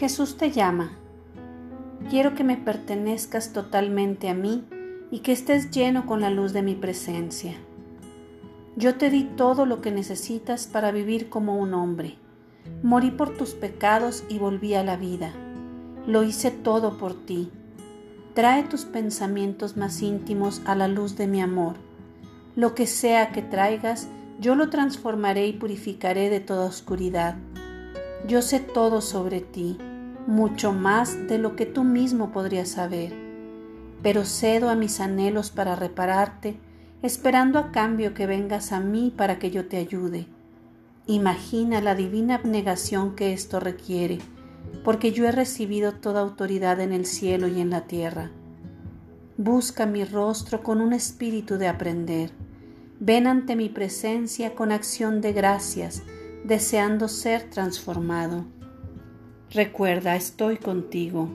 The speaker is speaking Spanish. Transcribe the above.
Jesús te llama. Quiero que me pertenezcas totalmente a mí y que estés lleno con la luz de mi presencia. Yo te di todo lo que necesitas para vivir como un hombre. Morí por tus pecados y volví a la vida. Lo hice todo por ti. Trae tus pensamientos más íntimos a la luz de mi amor. Lo que sea que traigas, yo lo transformaré y purificaré de toda oscuridad. Yo sé todo sobre ti, mucho más de lo que tú mismo podrías saber, pero cedo a mis anhelos para repararte, esperando a cambio que vengas a mí para que yo te ayude. Imagina la divina abnegación que esto requiere, porque yo he recibido toda autoridad en el cielo y en la tierra. Busca mi rostro con un espíritu de aprender. Ven ante mi presencia con acción de gracias, deseando ser transformado. Recuerda, estoy contigo